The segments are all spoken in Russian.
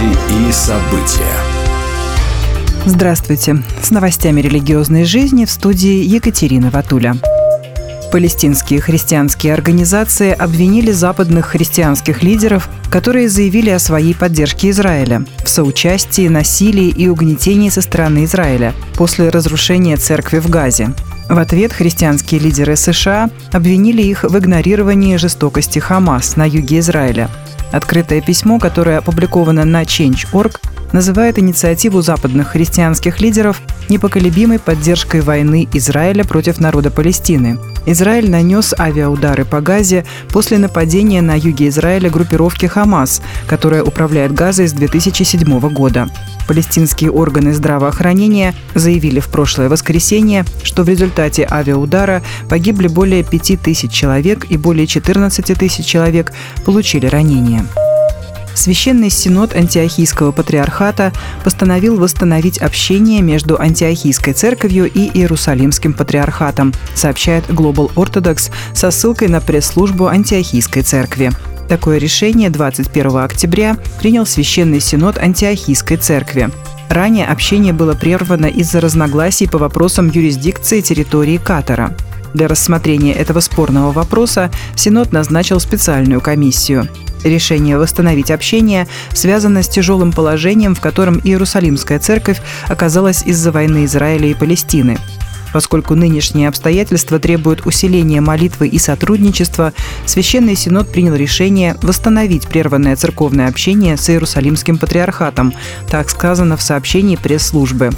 Новости и события. Здравствуйте. С новостями религиозной жизни в студии Екатерина Ватуля. Палестинские христианские организации обвинили западных христианских лидеров, которые заявили о своей поддержке Израиля в соучастии, насилии и угнетении со стороны Израиля после разрушения церкви в Газе. В ответ христианские лидеры США обвинили их в игнорировании жестокости Хамас на юге Израиля. Открытое письмо, которое опубликовано на Change.org, называет инициативу западных христианских лидеров непоколебимой поддержкой войны Израиля против народа Палестины. Израиль нанес авиаудары по Газе после нападения на юге Израиля группировки «Хамас», которая управляет Газой с 2007 года. Палестинские органы здравоохранения заявили в прошлое воскресенье, что в результате авиаудара погибли более 5 тысяч человек и более 14 тысяч человек получили ранения. Священный Синод Антиохийского патриархата постановил восстановить общение между Антиохийской церковью и Иерусалимским патриархатом, сообщает Global Orthodox со ссылкой на пресс-службу Антиохийской церкви. Такое решение 21 октября принял Священный Синод Антиохийской церкви. Ранее общение было прервано из-за разногласий по вопросам юрисдикции территории Катара. Для рассмотрения этого спорного вопроса Синод назначил специальную комиссию. Решение восстановить общение связано с тяжелым положением, в котором Иерусалимская церковь оказалась из-за войны Израиля и Палестины. Поскольку нынешние обстоятельства требуют усиления молитвы и сотрудничества, Священный Синод принял решение восстановить прерванное церковное общение с Иерусалимским патриархатом, так сказано в сообщении пресс-службы.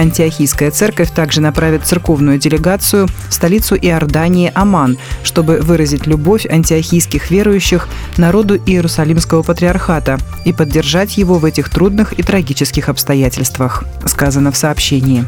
Антиохийская церковь также направит церковную делегацию в столицу Иордании Аман, чтобы выразить любовь антиохийских верующих народу Иерусалимского патриархата и поддержать его в этих трудных и трагических обстоятельствах, сказано в сообщении.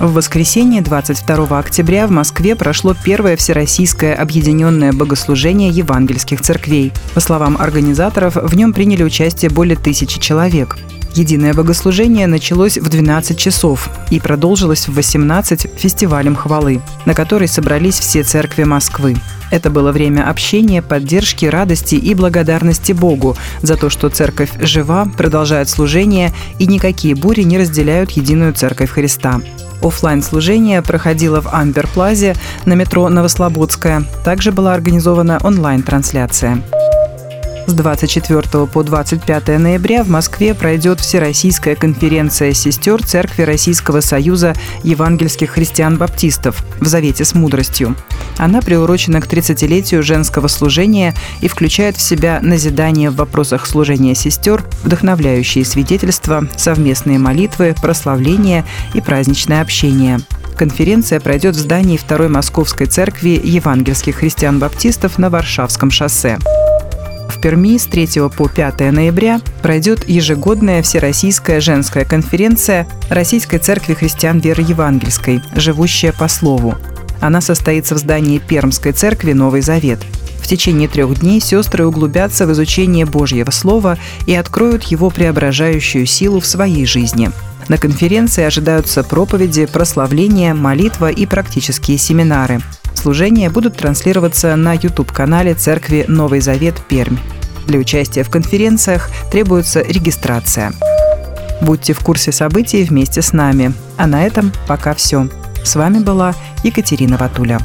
В воскресенье 22 октября в Москве прошло первое всероссийское объединенное богослужение евангельских церквей. По словам организаторов, в нем приняли участие более тысячи человек. Единое богослужение началось в 12 часов и продолжилось в 18 фестивалем хвалы, на который собрались все церкви Москвы. Это было время общения, поддержки, радости и благодарности Богу за то, что церковь жива, продолжает служение и никакие бури не разделяют единую церковь Христа. Оффлайн служение проходило в Амбер-Плазе на метро Новослободская. Также была организована онлайн-трансляция. С 24 по 25 ноября в Москве пройдет Всероссийская конференция сестер Церкви Российского Союза евангельских христиан-баптистов в Завете с мудростью. Она приурочена к 30-летию женского служения и включает в себя назидание в вопросах служения сестер, вдохновляющие свидетельства, совместные молитвы, прославления и праздничное общение. Конференция пройдет в здании Второй Московской церкви евангельских христиан-баптистов на Варшавском шоссе. Перми с 3 по 5 ноября пройдет ежегодная Всероссийская женская конференция Российской Церкви Христиан Веры Евангельской «Живущая по Слову». Она состоится в здании Пермской церкви «Новый Завет». В течение трех дней сестры углубятся в изучение Божьего Слова и откроют его преображающую силу в своей жизни. На конференции ожидаются проповеди, прославления, молитва и практические семинары – служения будут транслироваться на YouTube-канале Церкви Новый Завет Пермь. Для участия в конференциях требуется регистрация. Будьте в курсе событий вместе с нами. А на этом пока все. С вами была Екатерина Ватуля.